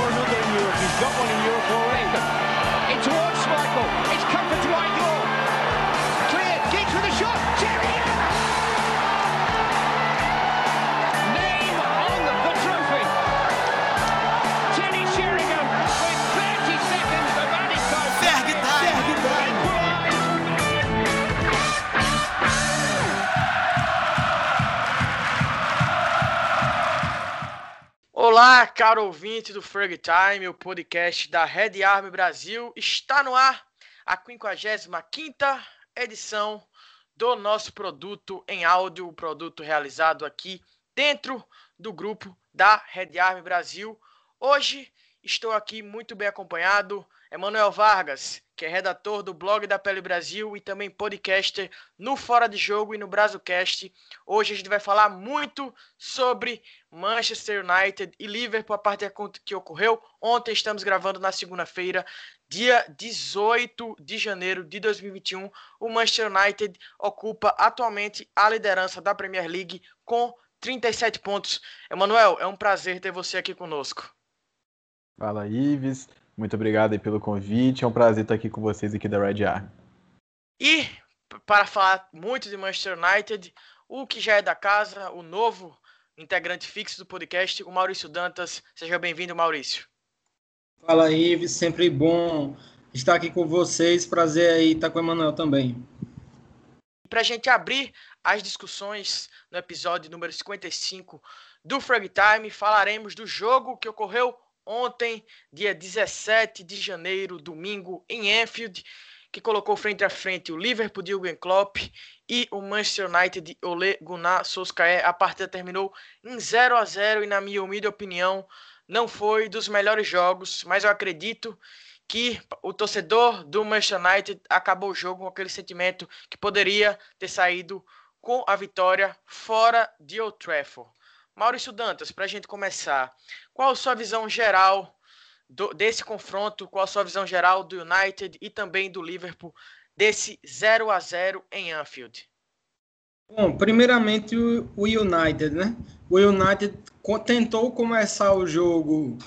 for another in Europe. He's got one in Europe already. Olá, caro ouvinte do Frag Time, o podcast da Red Army Brasil. Está no ar a 55ª edição do nosso produto em áudio, o produto realizado aqui dentro do grupo da Red Army Brasil. Hoje estou aqui muito bem acompanhado, Emanuel Vargas, que é redator do blog da Pele Brasil e também podcaster no Fora de Jogo e no Brasilcast. Hoje a gente vai falar muito sobre Manchester United e Liverpool, a partida que ocorreu ontem. Estamos gravando na segunda-feira, dia 18 de janeiro de 2021. O Manchester United ocupa atualmente a liderança da Premier League com 37 pontos. Emanuel, é um prazer ter você aqui conosco. Fala, Ives. Muito obrigado aí pelo convite. É um prazer estar aqui com vocês aqui da Red Army. E para falar muito de Manchester United, o que já é da casa, o novo integrante fixo do podcast, o Maurício Dantas. Seja bem-vindo, Maurício. Fala, Ives. Sempre bom estar aqui com vocês. Prazer aí estar com o Emanuel também. Para a gente abrir as discussões no episódio número 55 do Frag Time, falaremos do jogo que ocorreu ontem, dia 17 de janeiro, domingo, em Anfield, que colocou frente a frente o Liverpool de Jurgen Klopp e o Manchester United de Ole Gunnar Solskjaer. A partida terminou em 0 a 0 e, na minha humilde opinião, não foi dos melhores jogos, mas eu acredito que o torcedor do Manchester United acabou o jogo com aquele sentimento que poderia ter saído com a vitória fora de Old Trafford. Maurício Dantas, para a gente começar, qual a sua visão geral do, desse confronto? Qual a sua visão geral do United e também do Liverpool desse 0 a 0 em Anfield? Bom, primeiramente o, o United, né? O United tentou começar o jogo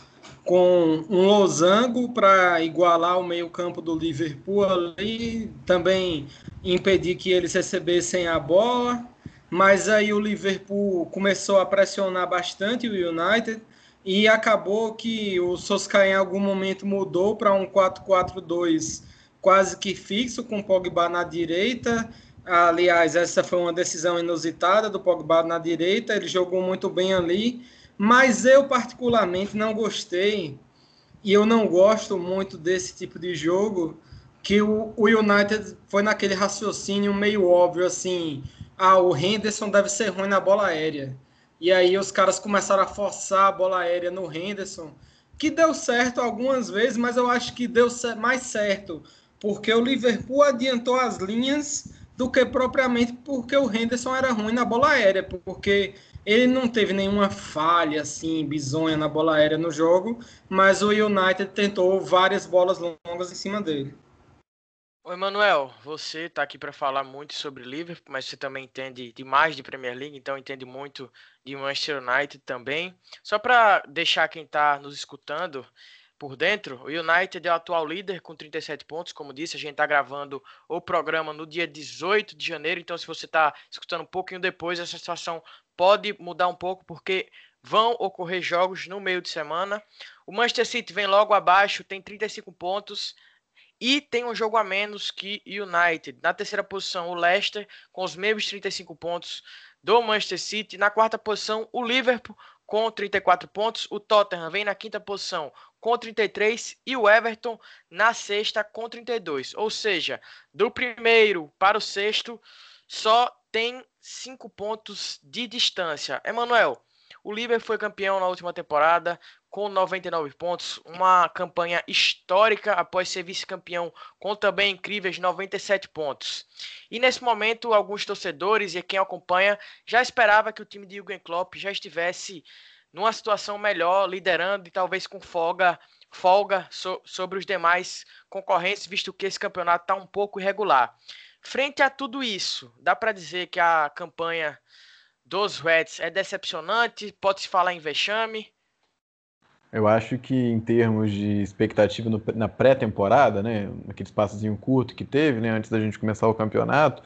com um losango para igualar o meio-campo do Liverpool ali, também impedir que eles recebessem a bola mas aí o Liverpool começou a pressionar bastante o United e acabou que o Sosca em algum momento mudou para um 4-4-2 quase que fixo com o Pogba na direita. Aliás, essa foi uma decisão inusitada do Pogba na direita, ele jogou muito bem ali, mas eu particularmente não gostei e eu não gosto muito desse tipo de jogo que o, o United foi naquele raciocínio meio óbvio assim, ah, o Henderson deve ser ruim na bola aérea. E aí os caras começaram a forçar a bola aérea no Henderson, que deu certo algumas vezes, mas eu acho que deu mais certo porque o Liverpool adiantou as linhas do que propriamente porque o Henderson era ruim na bola aérea, porque ele não teve nenhuma falha assim, bizonha na bola aérea no jogo, mas o United tentou várias bolas longas em cima dele. Oi, Manuel, você está aqui para falar muito sobre Liverpool, mas você também entende demais de Premier League, então entende muito de Manchester United também. Só para deixar quem está nos escutando por dentro, o United é o atual líder com 37 pontos, como disse, a gente está gravando o programa no dia 18 de janeiro, então se você está escutando um pouquinho depois, essa situação pode mudar um pouco, porque vão ocorrer jogos no meio de semana. O Manchester City vem logo abaixo, tem 35 pontos, e tem um jogo a menos que United. Na terceira posição, o Leicester, com os mesmos 35 pontos do Manchester City. Na quarta posição, o Liverpool, com 34 pontos. O Tottenham vem na quinta posição, com 33. E o Everton na sexta, com 32. Ou seja, do primeiro para o sexto, só tem 5 pontos de distância. Emanuel, o Liverpool foi campeão na última temporada, com 99 pontos, uma campanha histórica após ser vice-campeão com também incríveis 97 pontos. E nesse momento, alguns torcedores e quem acompanha já esperava que o time de Jürgen Klopp já estivesse numa situação melhor, liderando e talvez com folga, folga so, sobre os demais concorrentes, visto que esse campeonato está um pouco irregular. Frente a tudo isso, dá para dizer que a campanha dos Reds é decepcionante? Pode-se falar em vexame? Eu acho que em termos de expectativa no, na pré-temporada, né, naquele espaçozinho curto que teve, né, antes da gente começar o campeonato,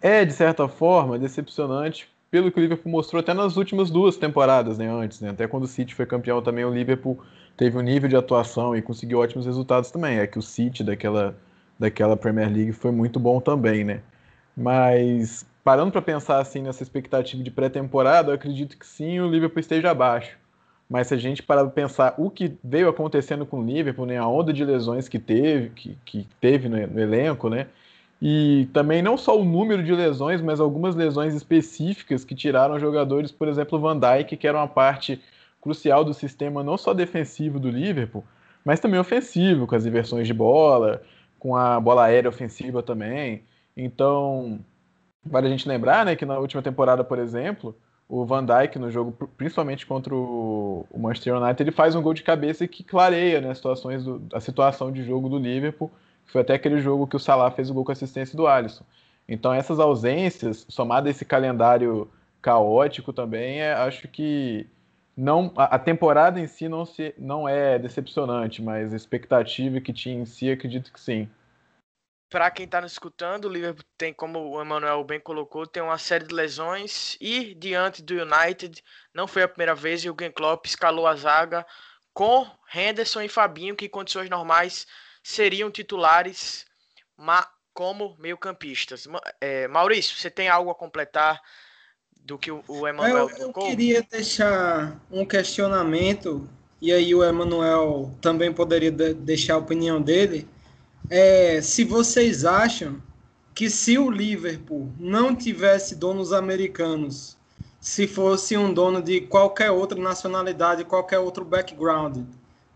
é de certa forma decepcionante pelo que o Liverpool mostrou até nas últimas duas temporadas, né, antes, né, até quando o City foi campeão também, o Liverpool teve um nível de atuação e conseguiu ótimos resultados também. É que o City daquela, daquela Premier League foi muito bom também, né? Mas parando para pensar assim nessa expectativa de pré-temporada, eu acredito que sim, o Liverpool esteja abaixo. Mas se a gente parar para pensar o que veio acontecendo com o Liverpool, né, a onda de lesões que teve, que, que teve no, no elenco, né? E também não só o número de lesões, mas algumas lesões específicas que tiraram jogadores, por exemplo, Van Dijk, que era uma parte crucial do sistema não só defensivo do Liverpool, mas também ofensivo, com as inversões de bola, com a bola aérea ofensiva também. Então, vale a gente lembrar né, que na última temporada, por exemplo, o Van Dijk no jogo, principalmente contra o Manchester United, ele faz um gol de cabeça que clareia né, situações do, a situação de jogo do Liverpool. Foi até aquele jogo que o Salah fez o gol com assistência do Alisson. Então essas ausências, somado a esse calendário caótico também, é, acho que não a, temporada em si não, se, não é decepcionante, mas a expectativa que tinha em si, acredito que sim. Para quem está nos escutando, o Liverpool tem, como o Emmanuel bem colocou, tem uma série de lesões e diante do United não foi a primeira vez e o Gen Klopp escalou a zaga com Henderson e Fabinho, que em condições normais seriam titulares como meio-campistas. É, Maurício, você tem algo a completar do que o, Emanuel eu, eu queria deixar um questionamento, e aí o Emanuel também poderia de, deixar a opinião dele. É, se vocês acham que se o Liverpool não tivesse donos americanos, se fosse um dono de qualquer outra nacionalidade, qualquer outro background,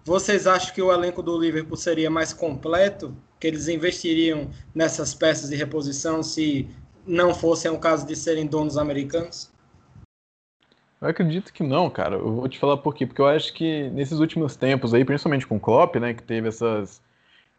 vocês acham que o elenco do Liverpool seria mais completo? Que eles investiriam nessas peças de reposição se não fossem o caso de serem donos americanos? Eu acredito que não, cara. Eu vou te falar por quê. Porque eu acho que nesses últimos tempos aí, principalmente com o Klopp, né, que teve essas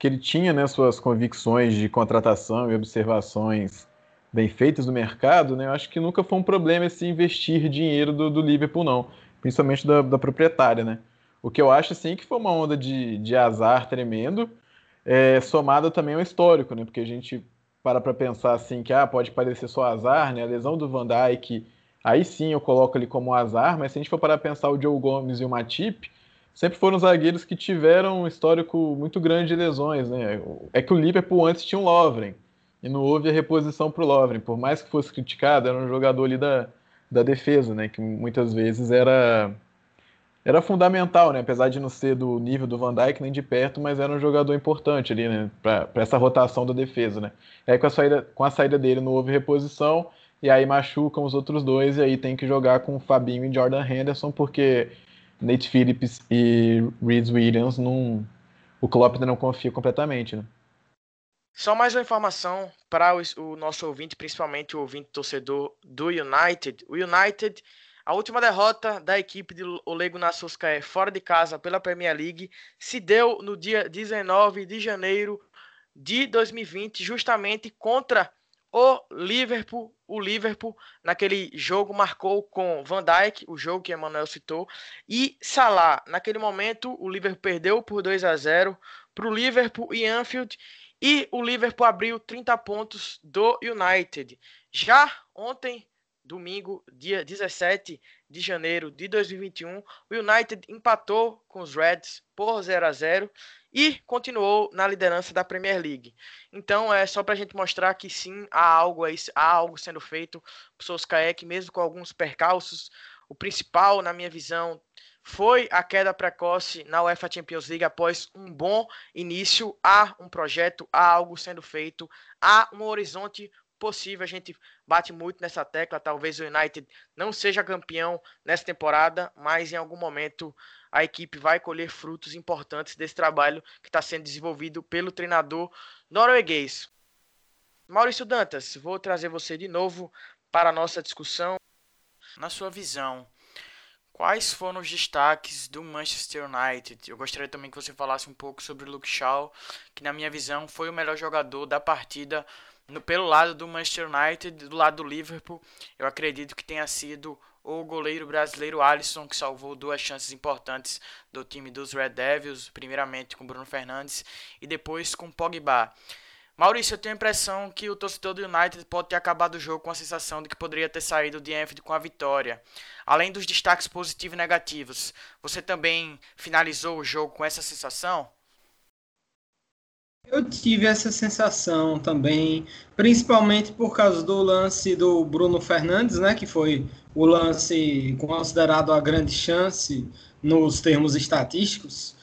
que ele tinha, né, suas convicções de contratação e observações bem feitas no mercado, né, eu acho que nunca foi um problema esse investir dinheiro do, do Liverpool, não. Principalmente da, da proprietária, né. O que eu acho, assim, que foi uma onda de, de azar tremendo, é, somado também ao histórico, né, porque a gente para para pensar assim que ah, pode parecer só azar, né? A lesão do Van Dijk, aí sim eu coloco ele como azar, mas se a gente for para pensar o Joe Gomes e o Matip, sempre foram zagueiros que tiveram um histórico muito grande de lesões, né? É que o Liverpool antes tinha um Lovren e não houve a reposição para o Lovren, por mais que fosse criticado, era um jogador ali da, da defesa, né? Que muitas vezes era era fundamental, né? Apesar de não ser do nível do Van Dijk nem de perto, mas era um jogador importante ali, né? Para essa rotação da defesa, né? E aí com a, saída, com a saída dele não houve reposição, e aí machucam os outros dois, e aí tem que jogar com Fabinho e Jordan Henderson, porque Nate Phillips e Reed Williams não. O Klopp ainda não confia completamente, né? Só mais uma informação para o, o nosso ouvinte, principalmente o ouvinte torcedor do United. O United a última derrota da equipe de Olego Nassoskaé fora de casa pela Premier League se deu no dia 19 de janeiro de 2020, justamente contra o Liverpool. O Liverpool, naquele jogo, marcou com Van Dijk, o jogo que Emmanuel citou, e Salah. Naquele momento, o Liverpool perdeu por 2 a 0 para o Liverpool e Anfield, e o Liverpool abriu 30 pontos do United. Já ontem, domingo, dia 17 de janeiro de 2021, o United empatou com os Reds por 0 a 0 e continuou na liderança da Premier League. Então é só para a gente mostrar que sim, há algo, aí, há algo sendo feito por Solskjaer, mesmo com alguns percalços, o principal, na minha visão, foi a queda precoce na UEFA Champions League após um bom início. Há um projeto, há algo sendo feito, há um horizonte possível, a gente bate muito nessa tecla. Talvez o United não seja campeão nessa temporada, mas em algum momento a equipe vai colher frutos importantes desse trabalho que está sendo desenvolvido pelo treinador norueguês. Maurício Dantas, vou trazer você de novo para a nossa discussão. Na sua visão, quais foram os destaques do Manchester United? Eu gostaria também que você falasse um pouco sobre o Luke Shaw, que na minha visão foi o melhor jogador da partida no, pelo lado do Manchester United, do lado do Liverpool, eu acredito que tenha sido o goleiro brasileiro Alisson, que salvou duas chances importantes do time dos Red Devils, primeiramente com Bruno Fernandes e depois com Pogba. Maurício, eu tenho a impressão que o torcedor do United pode ter acabado o jogo com a sensação de que poderia ter saído de Anfield com a vitória. Além dos destaques positivos e negativos, você também finalizou o jogo com essa sensação? Eu tive essa sensação também, principalmente por causa do lance do Bruno Fernandes, né, que foi o lance considerado a grande chance nos termos estatísticos.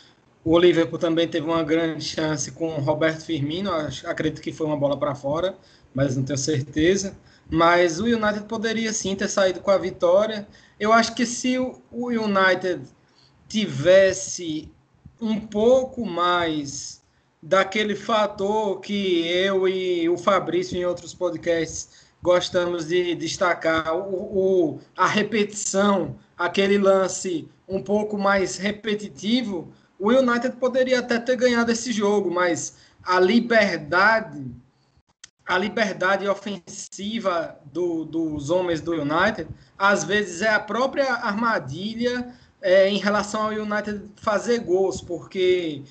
O Liverpool também teve uma grande chance com o Roberto Firmino, acredito que foi uma bola para fora, mas não tenho certeza. Mas o United poderia sim ter saído com a vitória. Eu acho que se o United tivesse um pouco mais daquele fator que eu e o Fabrício em outros podcasts gostamos de destacar, o, o a repetição, aquele lance um pouco mais repetitivo, o United poderia até ter ganhado esse jogo, mas a liberdade, a liberdade ofensiva do, dos homens do United, às vezes é a própria armadilha é, em relação ao United fazer gols, porque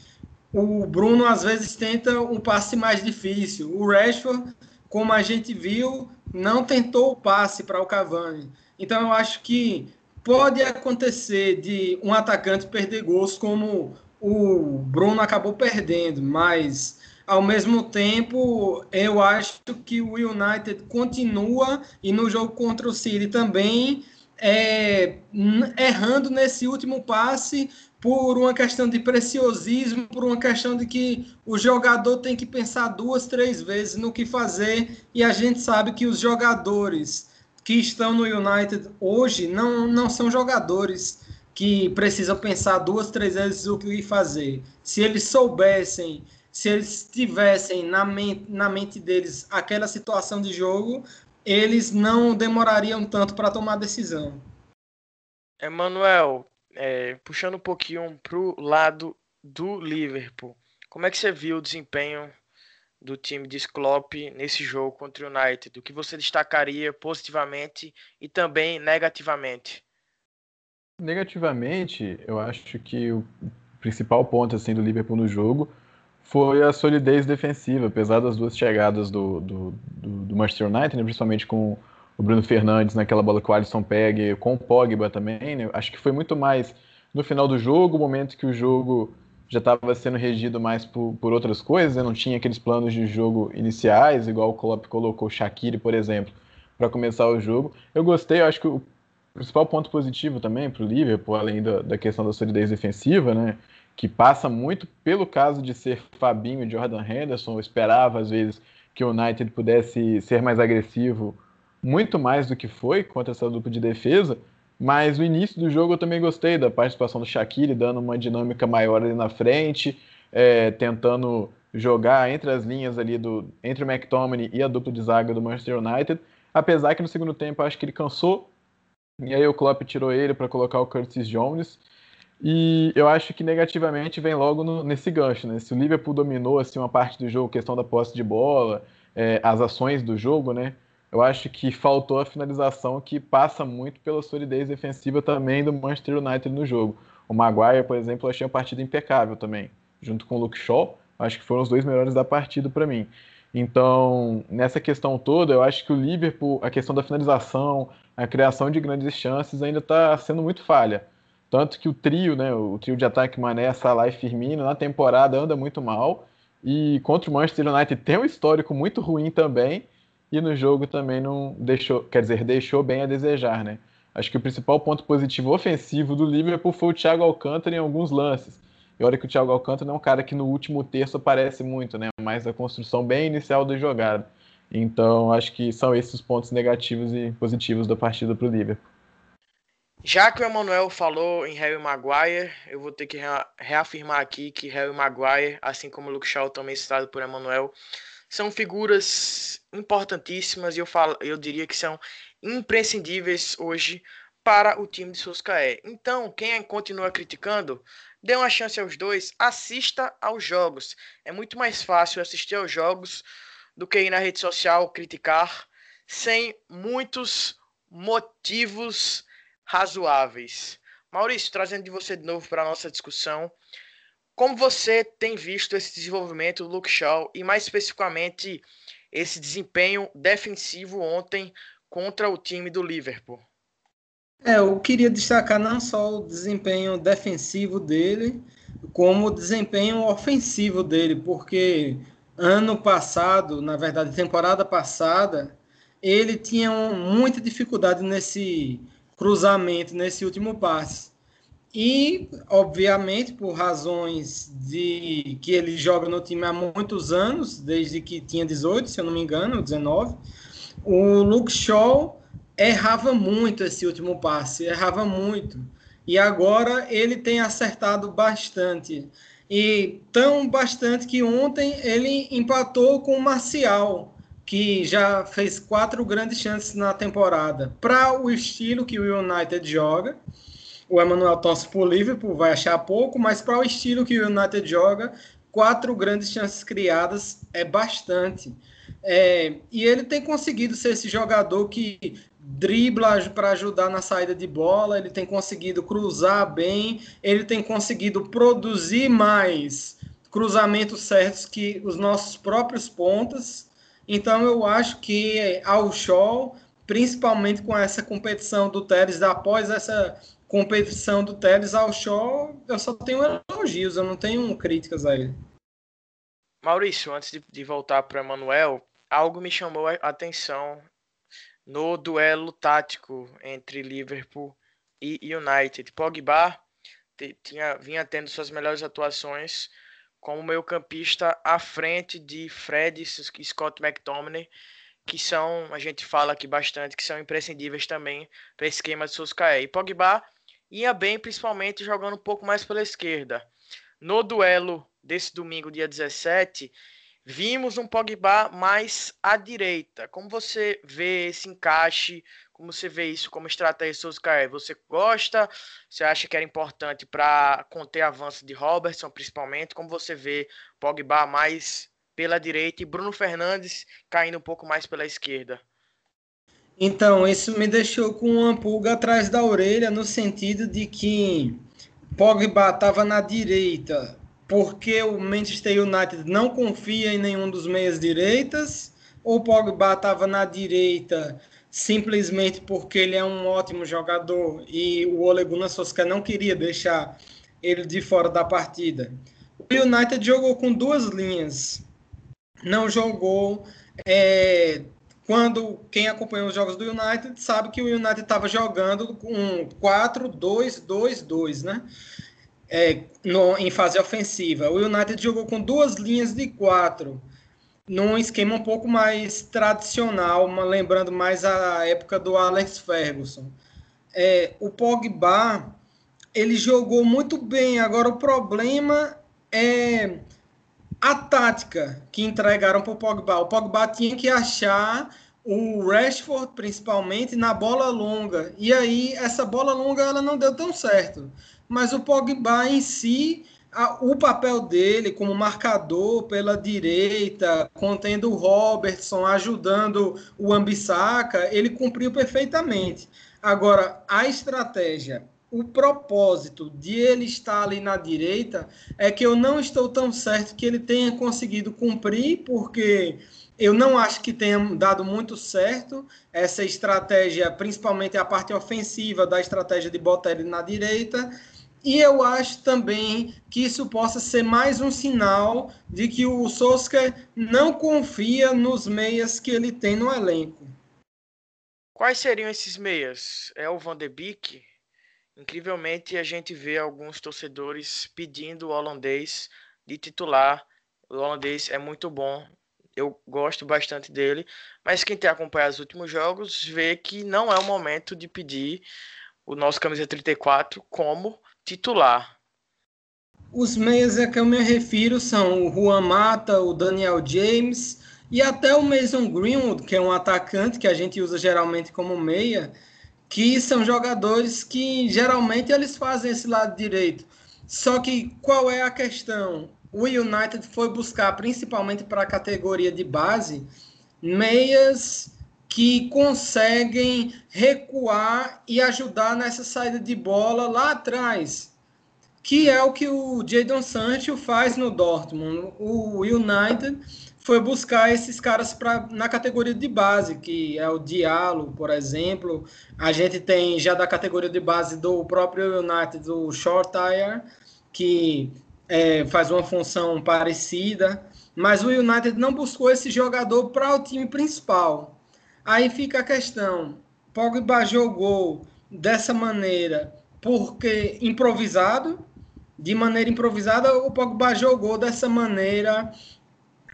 o Bruno às vezes tenta um passe mais difícil. O Rashford, como a gente viu, não tentou o passe para o Cavani. Então eu acho que pode acontecer de um atacante perder gols como o Bruno acabou perdendo, mas ao mesmo tempo eu acho que o United continua e no jogo contra o City também é, errando nesse último passe por uma questão de preciosismo, por uma questão de que o jogador tem que pensar duas, três vezes no que fazer e a gente sabe que os jogadores que estão no United hoje não, não são jogadores que precisam pensar duas, três vezes o que fazer. Se eles soubessem, se eles tivessem na mente, na mente deles aquela situação de jogo, eles não demorariam tanto para tomar decisão. Emanuel, é, puxando um pouquinho para o lado do Liverpool, como é que você viu o desempenho do time de Klopp nesse jogo contra o United? O que você destacaria positivamente e também negativamente? Negativamente, eu acho que o principal ponto assim do Liverpool no jogo foi a solidez defensiva, apesar das duas chegadas do, do, do, do Manchester United, né, principalmente com o Bruno Fernandes naquela bola que o Alisson pega, com o Pogba também. Né, acho que foi muito mais no final do jogo, o momento que o jogo já estava sendo regido mais por, por outras coisas, né? não tinha aqueles planos de jogo iniciais, igual o Klopp colocou o Shaqiri, por exemplo, para começar o jogo. Eu gostei, eu acho que o principal ponto positivo também para o Liverpool, além da, da, questão da solidez defensiva, né, que passa muito pelo caso de ser Fabinho e Jordan Henderson, eu esperava às vezes que o United pudesse ser mais agressivo, muito mais do que foi contra essa dupla de defesa, mas o início do jogo eu também gostei da participação do Shaqiri, dando uma dinâmica maior ali na frente, é, tentando jogar entre as linhas ali do entre o McTominay e a dupla de zaga do Manchester United. Apesar que no segundo tempo eu acho que ele cansou, e aí o Klopp tirou ele para colocar o Curtis Jones. E eu acho que negativamente vem logo no, nesse gancho, né? Se o Liverpool dominou assim uma parte do jogo, questão da posse de bola, é, as ações do jogo, né? Eu acho que faltou a finalização que passa muito pela solidez defensiva também do Manchester United no jogo. O Maguire, por exemplo, eu achei uma partida impecável também, junto com o Luke Shaw, acho que foram os dois melhores da partida para mim. Então, nessa questão toda, eu acho que o Liverpool, a questão da finalização, a criação de grandes chances ainda está sendo muito falha. Tanto que o trio, né, o trio de ataque Mané, Salah e Firmino, na temporada anda muito mal. E contra o Manchester United tem um histórico muito ruim também e no jogo também não deixou, quer dizer, deixou bem a desejar, né? Acho que o principal ponto positivo ofensivo do Liverpool foi o Thiago Alcântara em alguns lances. E olha que o Thiago Alcântara é um cara que no último terço aparece muito, né? Mais a construção bem inicial da jogada. Então, acho que são esses os pontos negativos e positivos da partida para o Liverpool. Já que o Emanuel falou em Harry Maguire, eu vou ter que reafirmar aqui que Harry Maguire, assim como o Luke Shaw, também citado por Emanuel, são figuras importantíssimas e eu, falo, eu diria que são imprescindíveis hoje para o time de Solskjaer. Então, quem continua criticando, dê uma chance aos dois, assista aos jogos. É muito mais fácil assistir aos jogos do que ir na rede social criticar sem muitos motivos razoáveis. Maurício, trazendo de você de novo para a nossa discussão, como você tem visto esse desenvolvimento do Luke Shaw e mais especificamente esse desempenho defensivo ontem contra o time do Liverpool? É, eu queria destacar não só o desempenho defensivo dele, como o desempenho ofensivo dele, porque ano passado, na verdade, temporada passada, ele tinha muita dificuldade nesse cruzamento, nesse último passe. E, obviamente, por razões de que ele joga no time há muitos anos, desde que tinha 18, se eu não me engano, 19, o Luke Shaw errava muito esse último passe, errava muito. E agora ele tem acertado bastante. E tão bastante que ontem ele empatou com o Marcial, que já fez quatro grandes chances na temporada. Para o estilo que o United joga, o Emmanuel torce por Liverpool, vai achar pouco, mas para o estilo que o United joga, quatro grandes chances criadas é bastante. É, e ele tem conseguido ser esse jogador que dribla para ajudar na saída de bola, ele tem conseguido cruzar bem, ele tem conseguido produzir mais cruzamentos certos que os nossos próprios pontas. Então eu acho que ao show, principalmente com essa competição do Teres, após essa competição do Teres ao show, eu só tenho elogios, eu não tenho críticas a ele. Maurício, antes de, de voltar para Emanuel, algo me chamou a atenção no duelo tático entre Liverpool e United. Pogba tinha, vinha tendo suas melhores atuações como meio-campista à frente de Fred e Scott McTominay, que são, a gente fala aqui bastante, que são imprescindíveis também para o esquema de Solskjaer. E Pogba ia bem, principalmente jogando um pouco mais pela esquerda. No duelo desse domingo, dia 17, Vimos um Pogba mais à direita. Como você vê esse encaixe? Como você vê isso como estratégia Solskjaer? Você gosta? Você acha que era importante para conter avanço de Robertson, principalmente? Como você vê Pogba mais pela direita e Bruno Fernandes caindo um pouco mais pela esquerda? Então, isso me deixou com uma pulga atrás da orelha, no sentido de que Pogba estava na direita porque o Manchester United não confia em nenhum dos meias direitas, ou Pogba estava na direita simplesmente porque ele é um ótimo jogador e o Ole Gunnar Solskjaer não queria deixar ele de fora da partida. O United jogou com duas linhas, não jogou. É, quando quem acompanhou os jogos do United sabe que o United estava jogando com 4-2-2-2, né? é, no, em fase ofensiva. O United jogou com duas linhas de quatro, num esquema um pouco mais tradicional, uma, lembrando mais a época do Alex Ferguson. É, o Pogba ele jogou muito bem. Agora o problema é a tática que entregaram para o Pogba. O Pogba tinha que achar o Rashford principalmente na bola longa. E aí essa bola longa ela não deu tão certo mas o Pogba em si, a, o papel dele como marcador pela direita, contendo o Robertson, ajudando o Ambissaca, ele cumpriu perfeitamente. Agora, a estratégia, o propósito de ele estar ali na direita é que eu não estou tão certo que ele tenha conseguido cumprir, porque eu não acho que tenha dado muito certo essa estratégia, principalmente a parte ofensiva da estratégia de botar ele na direita. E eu acho também que isso possa ser mais um sinal de que o Solskjaer não confia nos meias que ele tem no elenco. Quais seriam esses meias? É o Van de Beek? Incrivelmente, a gente vê alguns torcedores pedindo o holandês de titular. O holandês é muito bom, eu gosto bastante dele, mas quem tem acompanhado os últimos jogos vê que não é o momento de pedir o nosso camisa 34 como titular. Os meias a que eu me refiro são o Juan Mata, o Daniel James e até o Mason Greenwood, que é um atacante que a gente usa geralmente como meia, que são jogadores que geralmente eles fazem esse lado direito. Só que qual é a questão? o United foi buscar, principalmente para a categoria de base, meias que conseguem recuar e ajudar nessa saída de bola lá atrás, que é o que o Jadon Sancho faz no Dortmund. O United foi buscar esses caras pra, na categoria de base, que é o Diallo, por exemplo. A gente tem já da categoria de base do próprio United o Shortire, que é, faz uma função parecida, mas o United não buscou esse jogador para o time principal. Aí fica a questão: Pogba jogou dessa maneira porque improvisado, de maneira improvisada, o Pogba jogou dessa maneira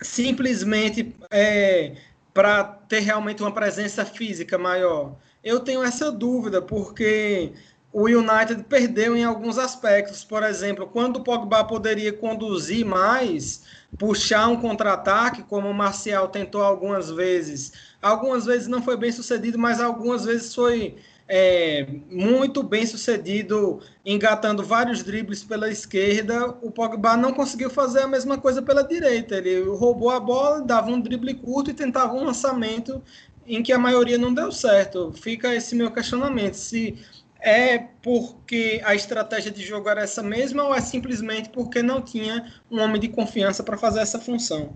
simplesmente é, para ter realmente uma presença física maior. Eu tenho essa dúvida, porque o United perdeu em alguns aspectos. Por exemplo, quando o Pogba poderia conduzir mais, puxar um contra-ataque, como o Marcial tentou algumas vezes. Algumas vezes não foi bem sucedido, mas algumas vezes foi é, muito bem sucedido, engatando vários dribles pela esquerda. O Pogba não conseguiu fazer a mesma coisa pela direita. Ele roubou a bola, dava um drible curto e tentava um lançamento em que a maioria não deu certo. Fica esse meu questionamento. Se é porque a estratégia de jogo era essa mesma ou é simplesmente porque não tinha um homem de confiança para fazer essa função?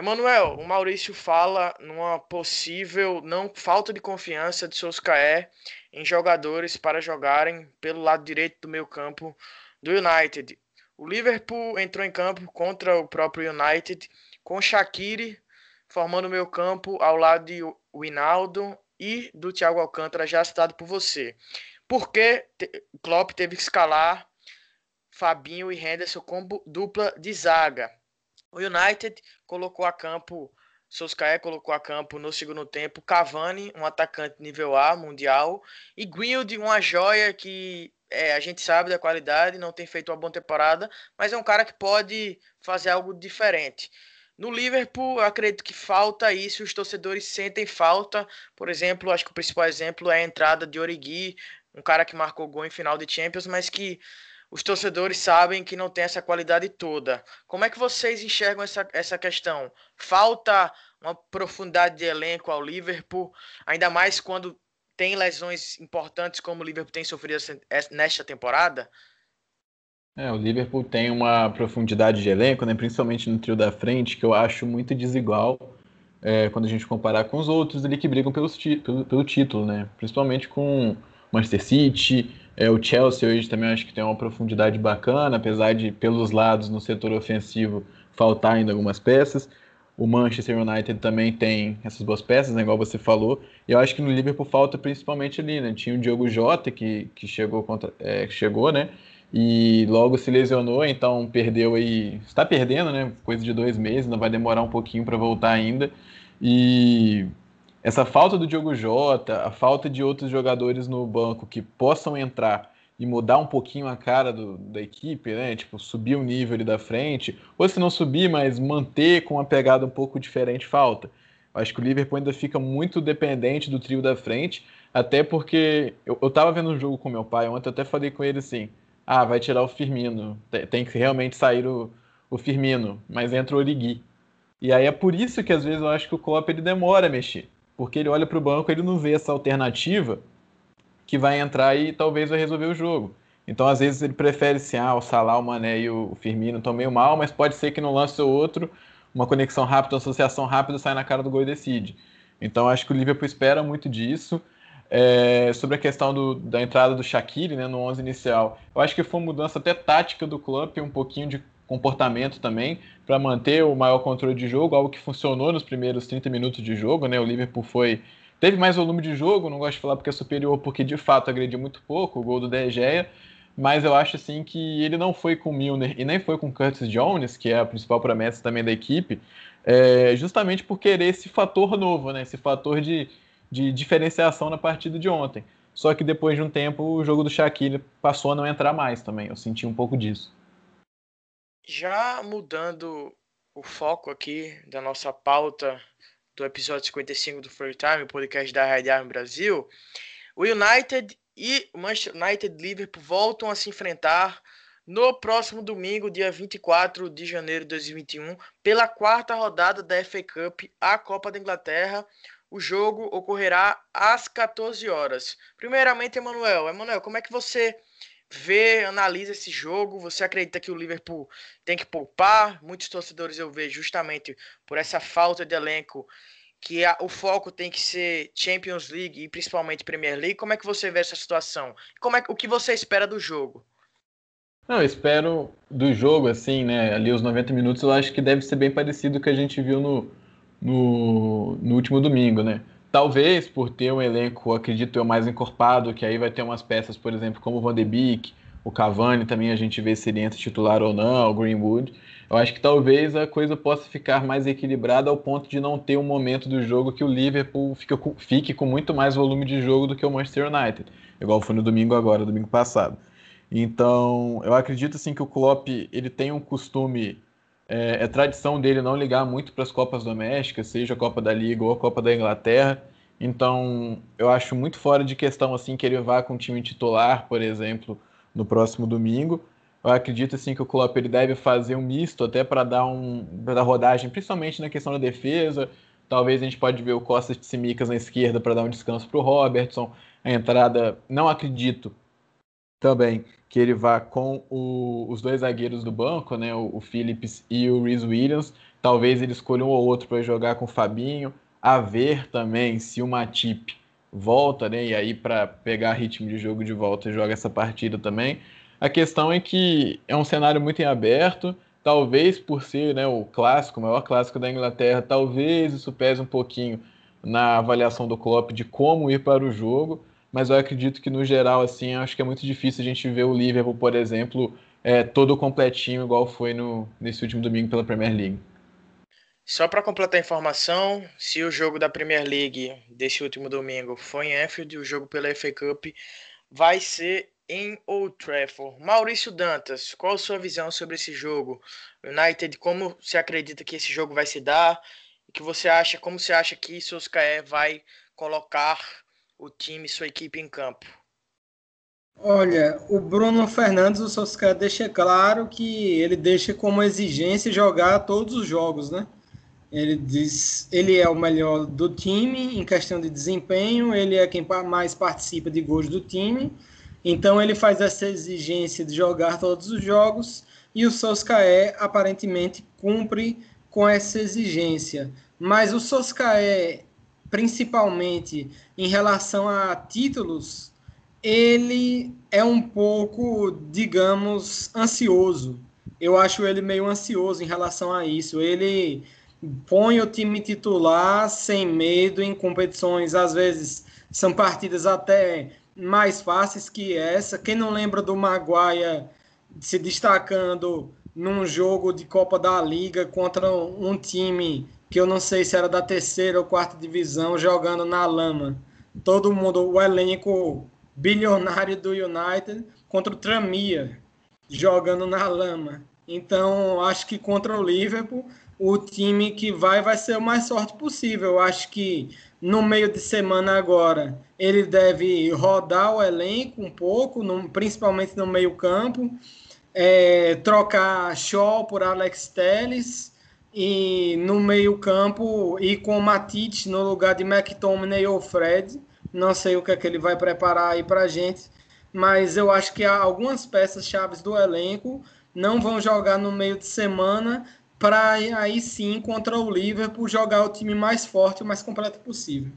Emanuel, o Maurício fala numa possível não falta de confiança de Solskjaer em jogadores para jogarem pelo lado direito do meio campo do United. O Liverpool entrou em campo contra o próprio United com Shaqiri formando o meio campo ao lado de Winaldo e do Thiago Alcântara, já citado por você. Por que Klopp teve que escalar Fabinho e Henderson como dupla de zaga? O United colocou a campo, Solskjaer colocou a campo no segundo tempo Cavani, um atacante nível A mundial, e Guild, uma joia que é, a gente sabe da qualidade, não tem feito uma boa temporada, mas é um cara que pode fazer algo diferente. No Liverpool, eu acredito que falta isso, os torcedores sentem falta. Por exemplo, acho que o principal exemplo é a entrada de Origi, um cara que marcou gol em final de Champions, mas que os torcedores sabem que não tem essa qualidade toda. Como é que vocês enxergam essa, essa questão? Falta uma profundidade de elenco ao Liverpool, ainda mais quando tem lesões importantes como o Liverpool tem sofrido nesta temporada? É, o Liverpool tem uma profundidade de elenco, né, principalmente no trio da frente, que eu acho muito desigual é, quando a gente comparar com os outros ali que brigam pelos pelo, pelo título, né? Principalmente com Manchester City, é, o Chelsea hoje também acho que tem uma profundidade bacana, apesar de pelos lados no setor ofensivo faltar ainda algumas peças. O Manchester United também tem essas boas peças, né, igual você falou. E eu acho que no Liverpool falta principalmente ali, né? Tinha o Diogo Jota que, que chegou contra, é, chegou, né? e logo se lesionou, então perdeu aí, está perdendo, né? Coisa de dois meses, ainda vai demorar um pouquinho para voltar ainda. E essa falta do Diogo Jota, a falta de outros jogadores no banco que possam entrar e mudar um pouquinho a cara do, da equipe, né? Tipo, subir o nível ali da frente, ou se não subir, mas manter com uma pegada um pouco diferente, falta. Acho que o Liverpool ainda fica muito dependente do trio da frente, até porque eu, eu tava vendo um jogo com meu pai ontem, eu até falei com ele assim ah, vai tirar o Firmino, tem que realmente sair o, o Firmino, mas entra o Origi. E aí é por isso que às vezes eu acho que o Klopp ele demora a mexer, porque ele olha para o banco ele não vê essa alternativa que vai entrar e talvez vai resolver o jogo. Então às vezes ele prefere assim, ah, o Salah, o Mané e o Firmino estão meio mal, mas pode ser que no lance ou outro, uma conexão rápida, uma associação rápida sai na cara do gol e decide. Então acho que o Liverpool espera muito disso. É, sobre a questão do, da entrada do Shaqiri né, no 11 inicial, eu acho que foi uma mudança até tática do clube, um pouquinho de comportamento também, para manter o maior controle de jogo, algo que funcionou nos primeiros 30 minutos de jogo. Né, o Liverpool foi teve mais volume de jogo, não gosto de falar porque é superior, porque de fato agrediu muito pouco o gol do De Gea, mas eu acho assim que ele não foi com o Milner e nem foi com o Curtis Jones, que é a principal promessa também da equipe, é, justamente por querer esse fator novo, né, esse fator de de diferenciação na partida de ontem. Só que depois de um tempo o jogo do Shaquille passou a não entrar mais também. Eu senti um pouco disso. Já mudando o foco aqui da nossa pauta do episódio 55 do Free Time, podcast da Red Army Brasil, o United e o Manchester United Liverpool voltam a se enfrentar no próximo domingo, dia 24 de janeiro de 2021, pela quarta rodada da FA Cup, a Copa da Inglaterra. O jogo ocorrerá às 14 horas. Primeiramente, Emanuel. Emanuel, como é que você vê, analisa esse jogo? Você acredita que o Liverpool tem que poupar? Muitos torcedores eu vejo justamente por essa falta de elenco que a, o foco tem que ser Champions League e principalmente Premier League. Como é que você vê essa situação? Como é o que você espera do jogo? Não, eu espero do jogo, assim, né? Ali os 90 minutos, eu acho que deve ser bem parecido com o que a gente viu no, no, no último domingo, né? Talvez por ter um elenco, acredito eu, mais encorpado, que aí vai ter umas peças, por exemplo, como o Van de Beek, o Cavani também a gente vê se ele entra titular ou não, o Greenwood. Eu acho que talvez a coisa possa ficar mais equilibrada ao ponto de não ter um momento do jogo que o Liverpool fique com, fique com muito mais volume de jogo do que o Manchester United, igual foi no domingo agora, domingo passado. Então, eu acredito assim que o Klopp ele tem um costume, é, é tradição dele não ligar muito para as Copas domésticas, seja a Copa da Liga ou a Copa da Inglaterra. Então, eu acho muito fora de questão assim que ele vá com o time titular, por exemplo, no próximo domingo. Eu acredito assim que o Klopp ele deve fazer um misto até para dar um pra dar rodagem, principalmente na questão da defesa. Talvez a gente pode ver o Costa de Simicas na esquerda para dar um descanso para o Robertson. A entrada, não acredito também que ele vá com o, os dois zagueiros do banco, né, o, o Phillips e o Rhys Williams. Talvez ele escolha um ou outro para jogar com o Fabinho. A ver também se o Matip volta, né, e aí para pegar ritmo de jogo de volta joga essa partida também. A questão é que é um cenário muito em aberto. Talvez por ser né, o clássico, o maior clássico da Inglaterra, talvez isso pese um pouquinho na avaliação do Klopp de como ir para o jogo mas eu acredito que no geral, assim, acho que é muito difícil a gente ver o Liverpool, por exemplo, é, todo completinho, igual foi no, nesse último domingo pela Premier League. Só para completar a informação, se o jogo da Premier League desse último domingo foi em Anfield, o jogo pela FA Cup vai ser em Old Trafford. Maurício Dantas, qual a sua visão sobre esse jogo? United, como você acredita que esse jogo vai se dar? E que você acha, como você acha que Solskjaer vai colocar o time, sua equipe em campo? Olha, o Bruno Fernandes, o Solskjaer deixa claro que ele deixa como exigência jogar todos os jogos, né? Ele diz, ele é o melhor do time em questão de desempenho, ele é quem mais participa de gols do time, então ele faz essa exigência de jogar todos os jogos e o Solskjaer aparentemente cumpre com essa exigência. Mas o Solskjaer principalmente em relação a títulos, ele é um pouco, digamos, ansioso. Eu acho ele meio ansioso em relação a isso. Ele põe o time titular sem medo em competições, às vezes são partidas até mais fáceis que essa. Quem não lembra do Maguire se destacando num jogo de Copa da Liga contra um time que eu não sei se era da terceira ou quarta divisão, jogando na lama. Todo mundo, o elenco bilionário do United contra o Tramia, jogando na lama. Então, acho que contra o Liverpool, o time que vai vai ser o mais forte possível. Acho que no meio de semana agora, ele deve rodar o elenco um pouco, no, principalmente no meio-campo, é, trocar Shaw por Alex Telles e no meio-campo e com o Matite no lugar de McTominay ou Fred. Não sei o que é que ele vai preparar aí para gente, mas eu acho que algumas peças chaves do elenco não vão jogar no meio de semana para aí sim contra o Liverpool jogar o time mais forte e mais completo possível.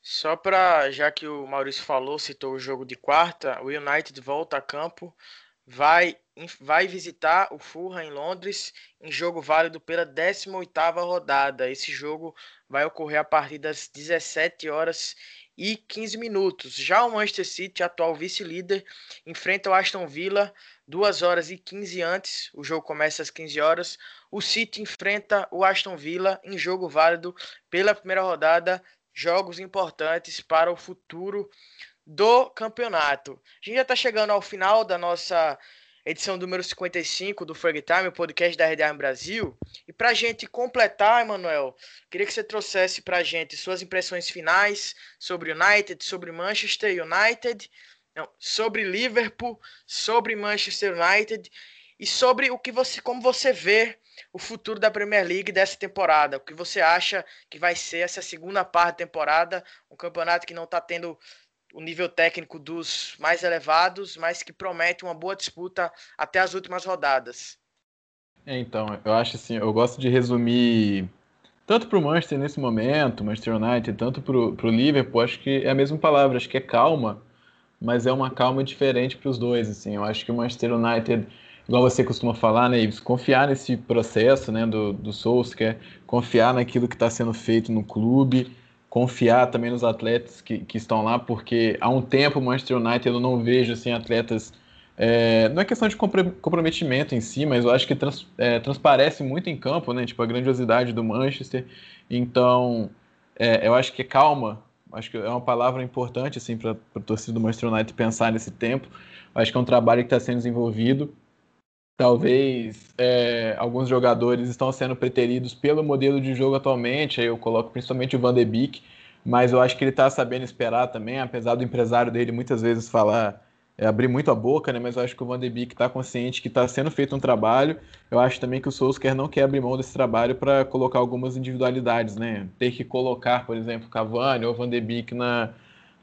Só para, já que o Maurício falou, citou o jogo de quarta, o United volta a campo, vai vai visitar o Fulham em Londres em jogo válido pela 18ª rodada. Esse jogo vai ocorrer a partir das 17 horas e 15 minutos. Já o Manchester City, atual vice-líder, enfrenta o Aston Villa 2 horas e 15 antes. O jogo começa às 15 horas. O City enfrenta o Aston Villa em jogo válido pela primeira rodada. Jogos importantes para o futuro do campeonato. A gente já está chegando ao final da nossa edição número 55 do Frag Time, o podcast da RDA Brasil. E para a gente completar, Emanuel, queria que você trouxesse para a gente suas impressões finais sobre United, sobre Manchester United, Não, sobre Liverpool, sobre Manchester United e sobre o que você, como você vê o futuro da Premier League dessa temporada. O que você acha que vai ser essa segunda parte da temporada, um campeonato que não está tendo o nível técnico dos mais elevados, mas que promete uma boa disputa até as últimas rodadas. É, então, eu acho assim, eu gosto de resumir tanto para o Manchester nesse momento, Manchester United, tanto para o Liverpool, acho que é a mesma palavra, acho que é calma, mas é uma calma diferente para os dois, assim, eu acho que o Manchester United, igual você costuma falar, né, Ives, confiar nesse processo, né, do, do Solskjaer, confiar naquilo que está sendo feito no clube, confiar também nos atletas que, que estão lá, porque há um tempo o Manchester United eu não vejo, assim, atletas é, não é questão de comprometimento em si, mas eu acho que trans, é, transparece muito em campo, né? Tipo, a grandiosidade do Manchester. Então, é, eu acho que calma, acho que é uma palavra importante, assim, para o torcedor do Manchester United pensar nesse tempo. Acho que é um trabalho que está sendo desenvolvido. Talvez é, alguns jogadores estão sendo preteridos pelo modelo de jogo atualmente, aí eu coloco principalmente o Van de Beek, mas eu acho que ele está sabendo esperar também, apesar do empresário dele muitas vezes falar é, abrir muito a boca, né? Mas eu acho que o Van de Beek está consciente que está sendo feito um trabalho. Eu acho também que o Solskjaer não quer abrir mão desse trabalho para colocar algumas individualidades, né? Ter que colocar, por exemplo, Cavani ou Van de Beek na,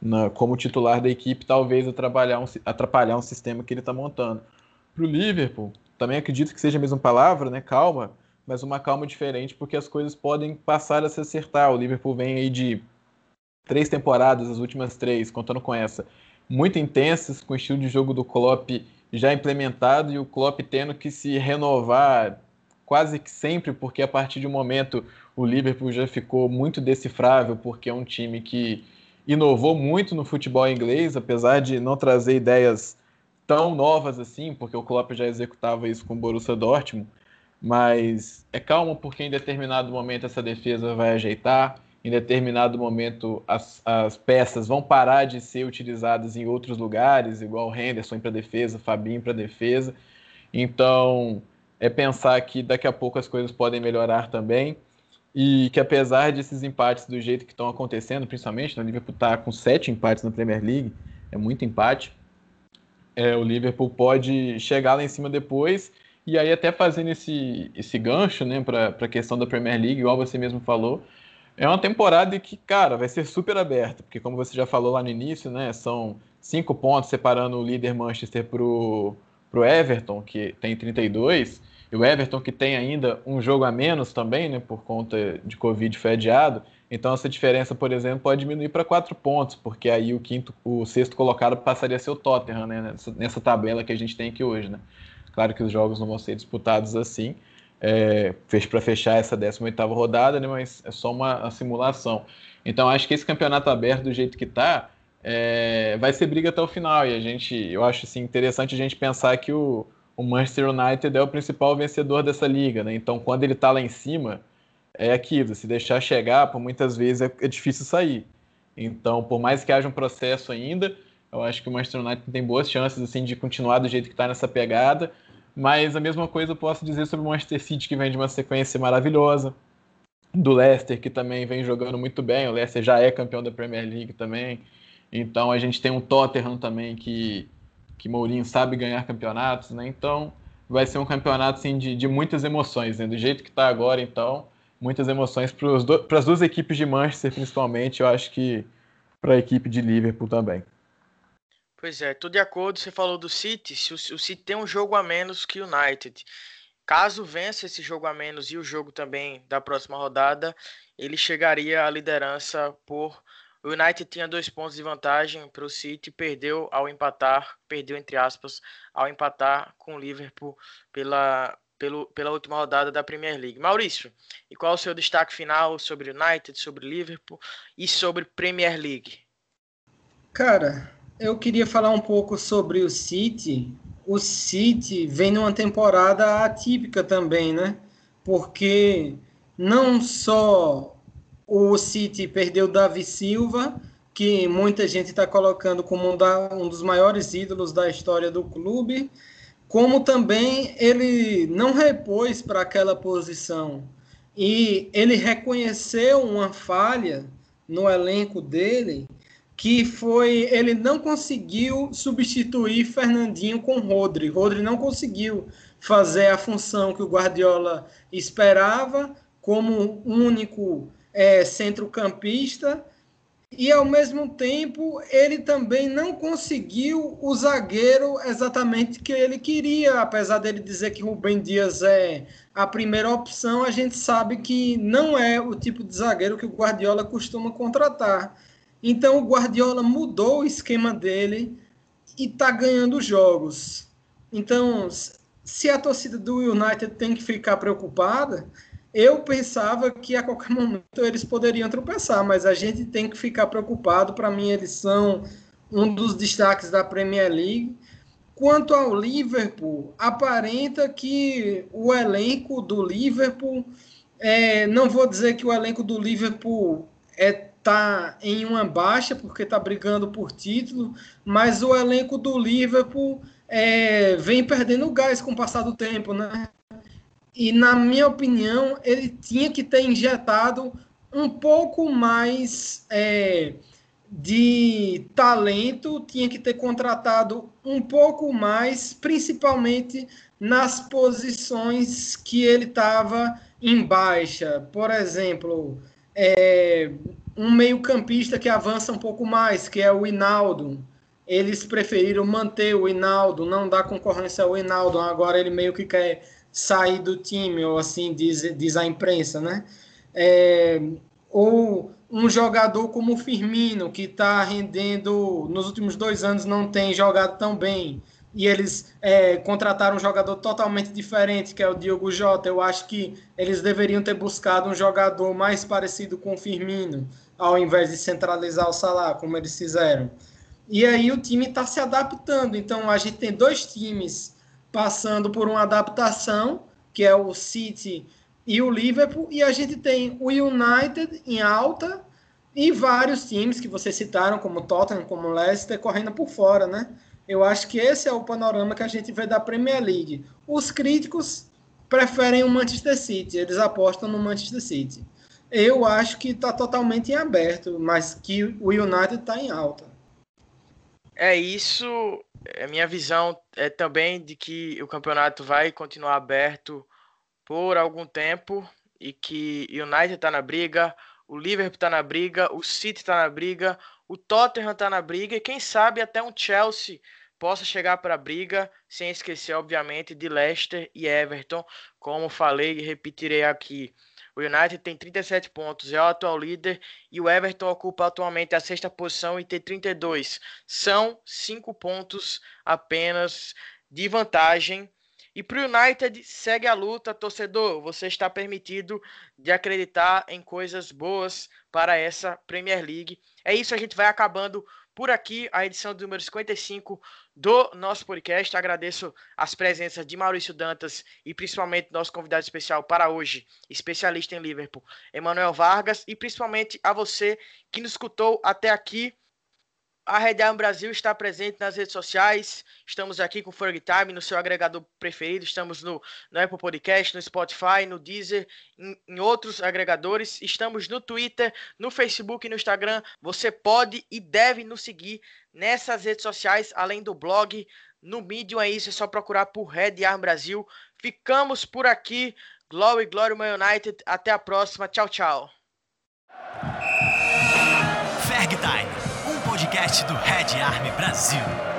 na, como titular da equipe, talvez atrapalhar um, atrapalhar um sistema que ele está montando. Para o Liverpool, também acredito que seja a mesma palavra, né? Calma, mas uma calma diferente, porque as coisas podem passar a se acertar. O Liverpool vem aí de três temporadas, as últimas três, contando com essa, muito intensas, com o estilo de jogo do Klopp já implementado e o Klopp tendo que se renovar quase que sempre, porque a partir de um momento o Liverpool já ficou muito decifrável, porque é um time que inovou muito no futebol inglês, apesar de não trazer ideias tão novas assim, porque o Klopp já executava isso com o Borussia Dortmund, mas é calmo porque em determinado momento essa defesa vai ajeitar, em determinado momento as, as peças vão parar de ser utilizadas em outros lugares, igual Henderson para defesa, Fabinho para defesa. Então, é pensar que daqui a pouco as coisas podem melhorar também e que apesar desses empates do jeito que estão acontecendo, principalmente, né, o Liverpool está com sete empates na Premier League, é muito empate, é, o Liverpool pode chegar lá em cima depois e aí até fazendo esse, esse gancho né, para a questão da Premier League, igual você mesmo falou, é uma temporada que, cara, vai ser super aberta, porque como você já falou lá no início, né, são cinco pontos separando o líder Manchester pro, pro Everton, que tem 32, e o Everton que tem ainda um jogo a menos também, né, por conta de Covid foi adiado. Então essa diferença, por exemplo, pode diminuir para quatro pontos, porque aí o quinto, o sexto colocado passaria a ser o Tottenham, né, nessa, nessa tabela que a gente tem aqui hoje, né. Claro que os jogos não vão ser disputados assim, é, fez para fechar essa 18ª rodada, né, mas é só uma, uma, simulação. Então acho que esse campeonato aberto do jeito que está é, vai ser briga até o final e a gente, eu acho assim, interessante a gente pensar que o, o Manchester United é o principal vencedor dessa liga, né? Então quando ele está lá em cima é aquilo, se deixar chegar, por muitas vezes é, é difícil sair. Então, por mais que haja um processo ainda, eu acho que o Manchester United tem boas chances assim de continuar do jeito que está nessa pegada mas a mesma coisa eu posso dizer sobre o Manchester City, que vem de uma sequência maravilhosa. Do Leicester, que também vem jogando muito bem. O Leicester já é campeão da Premier League também. Então a gente tem um Tottenham também que, que Mourinho sabe ganhar campeonatos, né? Então vai ser um campeonato assim, de, de muitas emoções, né? Do jeito que está agora, então, muitas emoções para as duas equipes de Manchester, principalmente. Eu acho que para a equipe de Liverpool também. Pois é, tudo de acordo. Você falou do City. Se o, o City tem um jogo a menos que o United. Caso vença esse jogo a menos e o jogo também da próxima rodada, ele chegaria à liderança por. O United tinha dois pontos de vantagem para o City, perdeu ao empatar, perdeu entre aspas, ao empatar com o Liverpool pela, pelo, pela última rodada da Premier League. Maurício, e qual o seu destaque final sobre United, sobre Liverpool e sobre Premier League? Cara, eu queria falar um pouco sobre o City. O City vem numa temporada atípica também, né? Porque não só o City perdeu Davi Silva, que muita gente está colocando como um, dos maiores ídolos da história do clube, como também ele não repôs para aquela posição. E ele reconheceu uma falha no elenco dele que foi ele não conseguiu substituir Fernandinho com Rodri. Rodri não conseguiu fazer a função que o Guardiola esperava como único é, centrocampista e ao mesmo tempo ele também não conseguiu o zagueiro exatamente que ele queria, apesar dele dizer que Rubem Dias é a primeira opção, a gente sabe que não é o tipo de zagueiro que o Guardiola costuma contratar. Então o Guardiola mudou o esquema dele e está ganhando jogos. Então, se a torcida do United tem que ficar preocupada, eu pensava que a qualquer momento eles poderiam tropeçar, mas a gente tem que ficar preocupado. Para mim, eles são um dos destaques da Premier League. Quanto ao Liverpool, aparenta que o elenco do Liverpool, é, não vou dizer que o elenco do Liverpool é tá em uma baixa porque está brigando por título, mas o elenco do Liverpool é, vem perdendo gás com o passar do tempo, né? E na minha opinião, ele tinha que ter injetado um pouco mais é, de talento, tinha que ter contratado um pouco mais, principalmente nas posições que ele estava em baixa. Por exemplo, é, um meio-campista que avança um pouco mais, que é o Hinaldo. Eles preferiram manter o Hinaldo, não dar concorrência ao Hinaldo. Agora ele meio que quer sair do time, ou assim diz, diz a imprensa, né? É, ou um jogador como o Firmino, que está rendendo, nos últimos dois anos não tem jogado tão bem, e eles é, contrataram um jogador totalmente diferente, que é o Diogo Jota. Eu acho que eles deveriam ter buscado um jogador mais parecido com o Firmino, ao invés de centralizar o Salah, como eles fizeram. E aí o time está se adaptando. Então a gente tem dois times passando por uma adaptação, que é o City e o Liverpool, e a gente tem o United em alta e vários times que vocês citaram, como Tottenham, como Leicester, correndo por fora, né? Eu acho que esse é o panorama que a gente vê da Premier League. Os críticos preferem o Manchester City, eles apostam no Manchester City. Eu acho que está totalmente em aberto, mas que o United está em alta. É isso. A minha visão é também de que o campeonato vai continuar aberto por algum tempo e que o United está na briga, o Liverpool está na briga, o City está na briga, o Tottenham está na briga e quem sabe até um Chelsea possa chegar para a briga, sem esquecer, obviamente, de Leicester e Everton, como falei e repetirei aqui. O United tem 37 pontos, é o atual líder e o Everton ocupa atualmente a sexta posição e tem 32. São cinco pontos apenas de vantagem. E para o United, segue a luta, torcedor. Você está permitido de acreditar em coisas boas para essa Premier League. É isso, a gente vai acabando por aqui a edição número 55 do nosso podcast. Agradeço as presenças de Maurício Dantas e principalmente nosso convidado especial para hoje, especialista em Liverpool, Emanuel Vargas, e principalmente a você que nos escutou até aqui. A Red Arm Brasil está presente nas redes sociais. Estamos aqui com o Ferg Time no seu agregador preferido. Estamos no, no Apple Podcast, no Spotify, no Deezer, em, em, outros agregadores. Estamos no Twitter, no Facebook e no Instagram. Você pode e deve nos seguir nessas redes sociais, além do blog. No Medium é isso, é só procurar por Red Arm Brasil. Ficamos por aqui. Glory, Glory, My United. Até a próxima. Tchau, tchau. Ferg Time podcast do Red Army Brasil.